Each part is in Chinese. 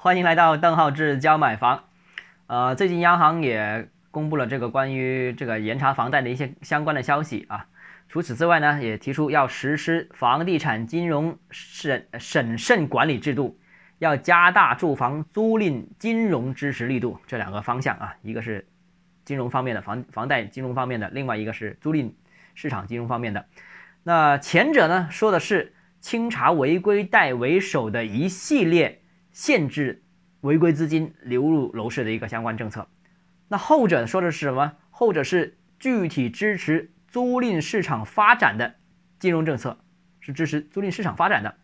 欢迎来到邓浩志教买房。呃，最近央行也公布了这个关于这个严查房贷的一些相关的消息啊。除此之外呢，也提出要实施房地产金融审审慎管理制度，要加大住房租赁金融支持力度。这两个方向啊，一个是金融方面的房房贷金融方面的，另外一个是租赁市场金融方面的。那前者呢，说的是清查违规贷为首的一系列。限制违规资金流入楼市的一个相关政策，那后者说的是什么？后者是具体支持租赁市场发展的金融政策，是支持租赁市场发展的。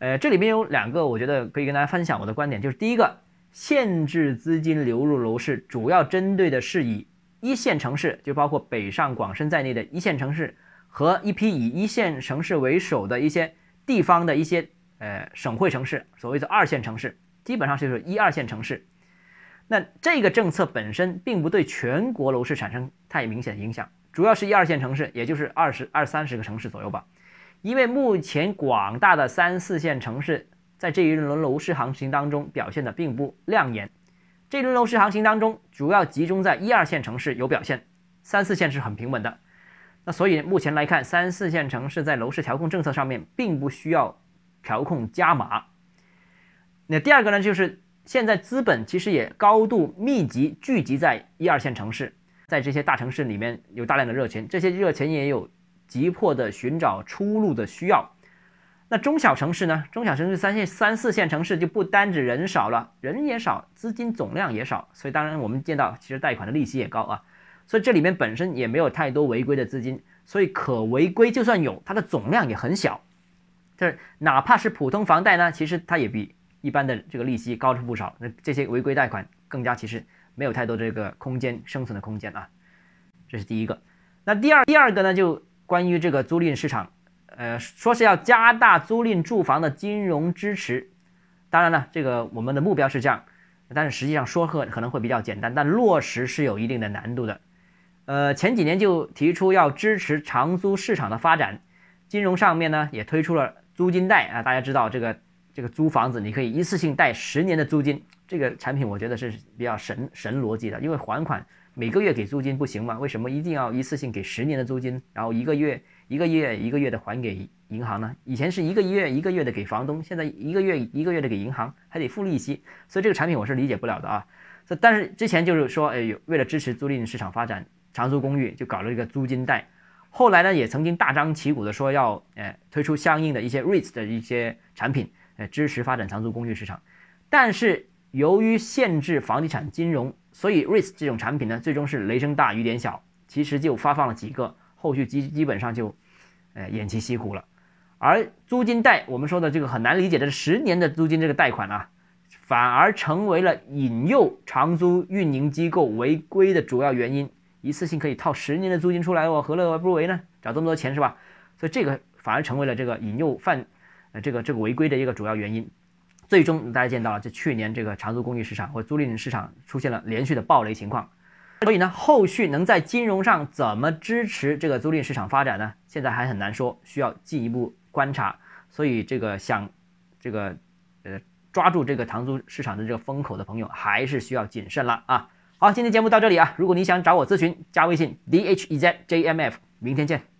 呃，这里面有两个，我觉得可以跟大家分享我的观点，就是第一个，限制资金流入楼市，主要针对的是以一线城市，就包括北上广深在内的一线城市和一批以一线城市为首的一些地方的一些。呃，省会城市，所谓的二线城市，基本上就是一二线城市。那这个政策本身并不对全国楼市产生太明显的影响，主要是一二线城市，也就是二十二三十个城市左右吧。因为目前广大的三四线城市在这一轮楼市行情当中表现的并不亮眼，这轮楼市行情当中主要集中在一二线城市有表现，三四线是很平稳的。那所以目前来看，三四线城市在楼市调控政策上面并不需要。调控加码，那第二个呢，就是现在资本其实也高度密集聚集在一二线城市，在这些大城市里面有大量的热钱，这些热钱也有急迫的寻找出路的需要。那中小城市呢？中小城市三线、三四线城市就不单指人少了，人也少，资金总量也少，所以当然我们见到其实贷款的利息也高啊，所以这里面本身也没有太多违规的资金，所以可违规就算有，它的总量也很小。就是哪怕是普通房贷呢，其实它也比一般的这个利息高出不少。那这些违规贷款更加其实没有太多这个空间生存的空间啊，这是第一个。那第二第二个呢，就关于这个租赁市场，呃，说是要加大租赁住房的金融支持。当然了，这个我们的目标是这样，但是实际上说和可能会比较简单，但落实是有一定的难度的。呃，前几年就提出要支持长租市场的发展，金融上面呢也推出了。租金贷啊，大家知道这个这个租房子，你可以一次性贷十年的租金，这个产品我觉得是比较神神逻辑的，因为还款每个月给租金不行吗？为什么一定要一次性给十年的租金，然后一个月一个月一个月的还给银行呢？以前是一个月一个月的给房东，现在一个月一个月的给银行，还得付利息，所以这个产品我是理解不了的啊。但是之前就是说，哎，为了支持租赁市场发展，长租公寓就搞了一个租金贷。后来呢，也曾经大张旗鼓的说要，呃，推出相应的一些 REITs 的一些产品，呃，支持发展长租公寓市场。但是由于限制房地产金融，所以 REITs 这种产品呢，最终是雷声大雨点小，其实就发放了几个，后续基基本上就，呃，偃旗息鼓了。而租金贷，我们说的这个很难理解的十年的租金这个贷款啊，反而成为了引诱长租运营机构违规的主要原因。一次性可以套十年的租金出来，我何乐而不为呢？找这么多钱是吧？所以这个反而成为了这个引诱犯，呃，这个这个违规的一个主要原因。最终大家见到了，就去年这个长租公寓市场或租赁市场出现了连续的暴雷情况。所以呢，后续能在金融上怎么支持这个租赁市场发展呢？现在还很难说，需要进一步观察。所以这个想这个呃抓住这个长租市场的这个风口的朋友，还是需要谨慎了啊。好，今天节目到这里啊！如果你想找我咨询，加微信 d h e z j m f，明天见。